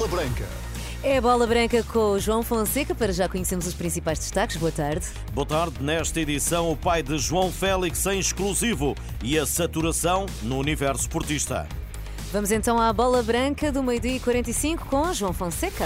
Bola Branca. É a bola branca com o João Fonseca. Para já conhecemos os principais destaques. Boa tarde. Boa tarde. Nesta edição, o pai de João Félix em exclusivo e a saturação no universo esportista. Vamos então à bola branca do meio-dia e 45 com João Fonseca.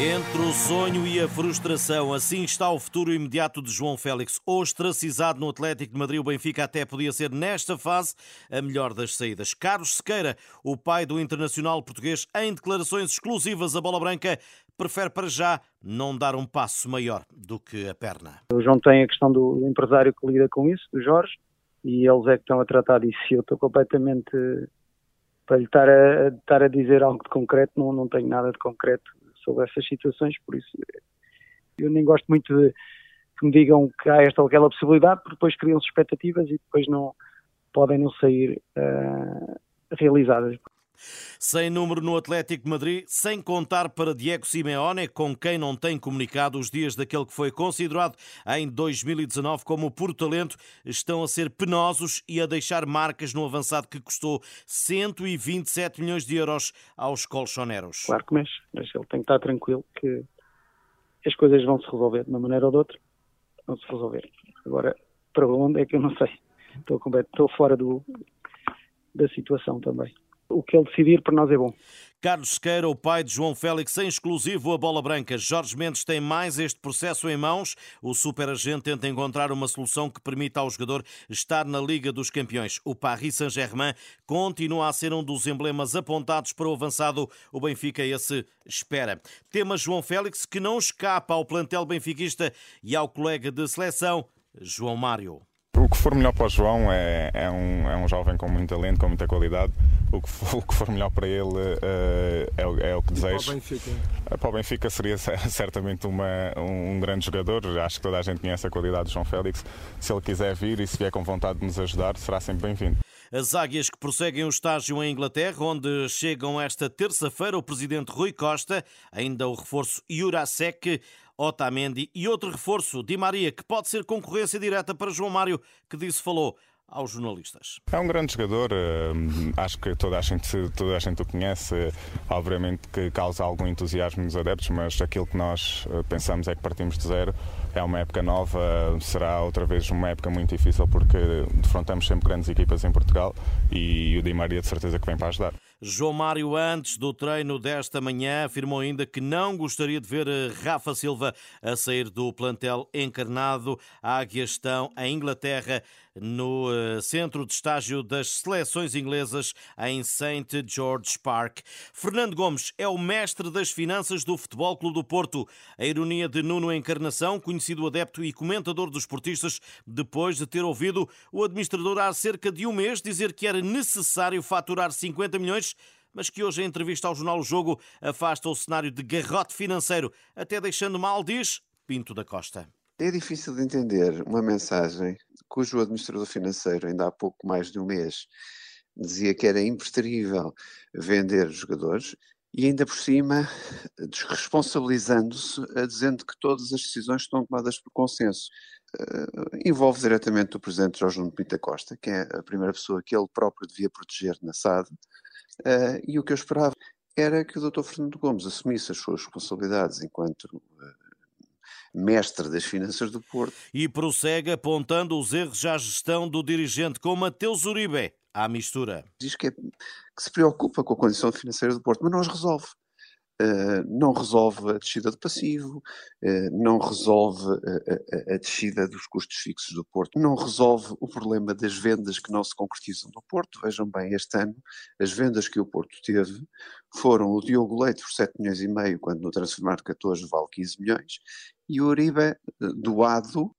Entre o sonho e a frustração, assim está o futuro imediato de João Félix. Ostracizado no Atlético de Madrid, o Benfica até podia ser, nesta fase, a melhor das saídas. Carlos Sequeira, o pai do internacional português, em declarações exclusivas à bola branca, prefere para já não dar um passo maior do que a perna. O João tem a questão do empresário que lida com isso, do Jorge, e eles é que estão a tratar disso. Eu estou completamente. Para lhe estar a, estar a dizer algo de concreto, não, não tenho nada de concreto sobre essas situações, por isso eu nem gosto muito de que me digam que há esta ou aquela possibilidade, porque depois criam-se expectativas e depois não podem não sair uh, realizadas. Sem número no Atlético de Madrid, sem contar para Diego Simeone, com quem não tem comunicado os dias daquele que foi considerado em 2019 como por talento, estão a ser penosos e a deixar marcas no avançado que custou 127 milhões de euros aos colchoneros. Claro que mexe, mas ele tem que estar tranquilo que as coisas vão se resolver de uma maneira ou de outra, vão se resolver. Agora, para onde é que eu não sei. Estou, estou fora do, da situação também o que ele decidir para nós é bom. Carlos Sequeira, o pai de João Félix, em exclusivo a bola branca. Jorge Mendes tem mais este processo em mãos. O superagente tenta encontrar uma solução que permita ao jogador estar na Liga dos Campeões. O Paris Saint-Germain continua a ser um dos emblemas apontados para o avançado. O Benfica esse espera. Tema João Félix que não escapa ao plantel benfiquista e ao colega de seleção, João Mário. O que for melhor para o João é, é, um, é um jovem com muito talento, com muita qualidade. O que for, o que for melhor para ele uh, é, o, é, o que desejo. Para o Benfica? Eh, para o Benfica seria certamente uma, um, um, grande jogador. Acho que toda a gente conhece a qualidade de João Félix. Se ele quiser vir e se vier com vontade de nos ajudar, será sempre bem-vindo. As águias que prosseguem o estágio em Inglaterra, onde chegam esta terça-feira o presidente Rui Costa, ainda o reforço Jurasek Otamendi e outro reforço, Di Maria, que pode ser concorrência direta para João Mário, que disse falou aos jornalistas. É um grande jogador, eh, acho que toda a gente, toda a gente o conhece, obviamente que causa algum entusiasmo nos adeptos, mas aquilo que nós eh, pensamos é que partimos de zero. É uma época nova, será outra vez uma época muito difícil porque defrontamos sempre grandes equipas em Portugal e o Di Maria de certeza que vem para ajudar. João Mário, antes do treino desta manhã, afirmou ainda que não gostaria de ver eh, Rafa Silva a sair do plantel encarnado. Águias estão em Inglaterra no eh, centro de estágio das seleções inglesas em St. George Park. Fernando Gomes é o mestre das finanças do Futebol Clube do Porto. A ironia de Nuno Encarnação, conhecido adepto e comentador dos esportistas, depois de ter ouvido o administrador há cerca de um mês dizer que era necessário faturar 50 milhões mas que hoje, em entrevista ao jornal O Jogo, afasta o cenário de garrote financeiro, até deixando mal, diz Pinto da Costa. É difícil de entender uma mensagem cujo administrador financeiro, ainda há pouco mais de um mês, dizia que era impreterível vender jogadores e ainda por cima desresponsabilizando-se, dizendo que todas as decisões estão tomadas por consenso. Uh, envolve diretamente o presidente Jorge Nuno Pinta Costa, que é a primeira pessoa que ele próprio devia proteger na SAD, Uh, e o que eu esperava era que o Dr. Fernando Gomes assumisse as suas responsabilidades enquanto uh, mestre das finanças do Porto. E prossegue apontando os erros à gestão do dirigente com Mateus Uribe à mistura. Diz que, é, que se preocupa com a condição financeira do Porto, mas não as resolve. Uh, não resolve a descida de passivo, uh, não resolve a, a, a, descida dos custos fixos do Porto, não resolve o problema das vendas que não se concretizam no Porto. Vejam bem, este ano, as vendas que o Porto teve foram o Diogo Leite por 7 milhões e meio, quando no Transformar 14 vale 15 milhões, e o Uribe doado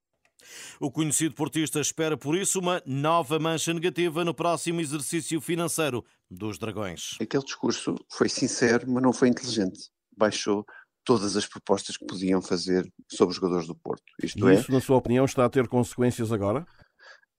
o conhecido portista espera, por isso, uma nova mancha negativa no próximo exercício financeiro dos Dragões. Aquele discurso foi sincero, mas não foi inteligente. Baixou todas as propostas que podiam fazer sobre os jogadores do Porto. Isto e isso, é, na sua opinião, está a ter consequências agora?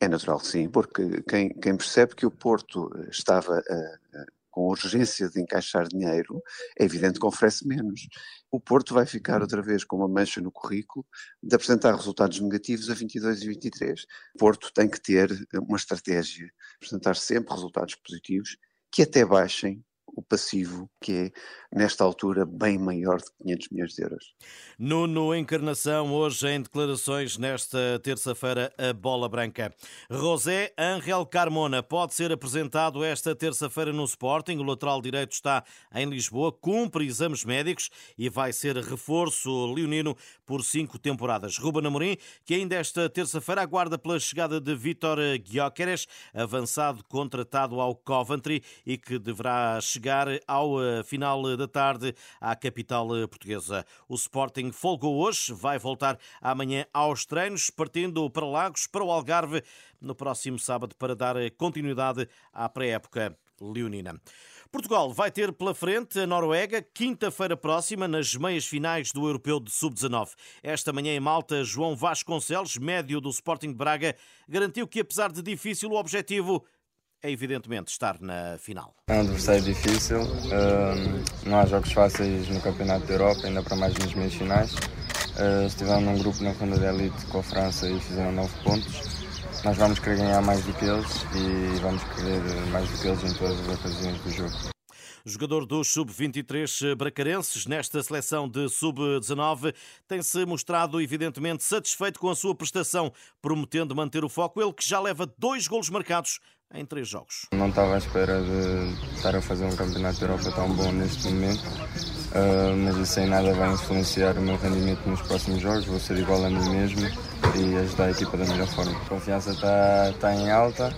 É natural que sim, porque quem, quem percebe que o Porto estava a, com urgência de encaixar dinheiro, é evidente que oferece menos. O Porto vai ficar outra vez com uma mancha no currículo de apresentar resultados negativos a 22 e 23. O Porto tem que ter uma estratégia, apresentar sempre resultados positivos que até baixem o passivo, que é, nesta altura, bem maior de 500 milhões de euros. Nuno Encarnação, hoje em declarações nesta terça-feira, a bola branca. José Angel Carmona pode ser apresentado esta terça-feira no Sporting. O lateral direito está em Lisboa, cumpre exames médicos e vai ser reforço leonino por cinco temporadas. Ruben Amorim, que ainda esta terça-feira aguarda pela chegada de Vítor Gyökeres, avançado contratado ao Coventry e que deverá chegar ao eh, final da tarde à capital eh, portuguesa. O Sporting folgou hoje, vai voltar amanhã aos treinos, partindo para Lagos, para o Algarve, no próximo sábado, para dar eh, continuidade à pré-época leonina. Portugal vai ter pela frente a Noruega quinta-feira próxima nas meias finais do Europeu de Sub-19. Esta manhã em Malta, João Vasconcelos, médio do Sporting de Braga, garantiu que apesar de difícil o objetivo é evidentemente estar na final. É um adversário difícil, não há jogos fáceis no Campeonato da Europa, ainda para mais nas meias finais. Uh, estiveram num grupo na ronda de elite com a França e fizeram 9 pontos nós vamos querer ganhar mais do que eles e vamos querer mais do que eles em todas as ocasiões do jogo. Jogador dos sub-23 bracarenses, nesta seleção de sub-19, tem-se mostrado evidentemente satisfeito com a sua prestação, prometendo manter o foco, ele que já leva dois golos marcados em três jogos. Não estava à espera de estar a fazer um campeonato da Europa tão bom neste momento, uh, mas isso sem nada vai influenciar o meu rendimento nos próximos jogos. Vou ser igual a mim mesmo e ajudar a equipa da melhor forma. A confiança está, está em alta,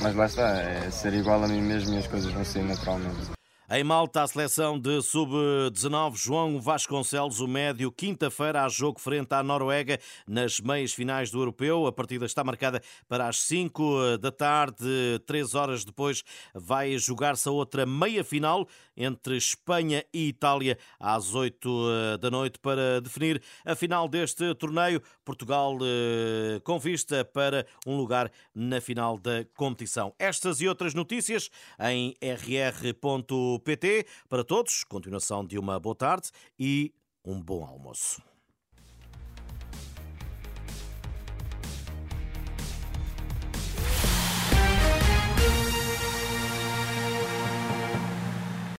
mas lá está, é ser igual a mim mesmo e as coisas vão sair naturalmente. Em Malta, a seleção de sub-19, João Vasconcelos, o médio, quinta-feira, há jogo frente à Noruega nas meias finais do Europeu. A partida está marcada para as 5 da tarde. Três horas depois vai jogar-se a outra meia-final entre Espanha e Itália às 8 eh, da noite para definir a final deste torneio. Portugal eh, com vista para um lugar na final da competição. Estas e outras notícias em rr.pt. Para todos, continuação de uma boa tarde e um bom almoço.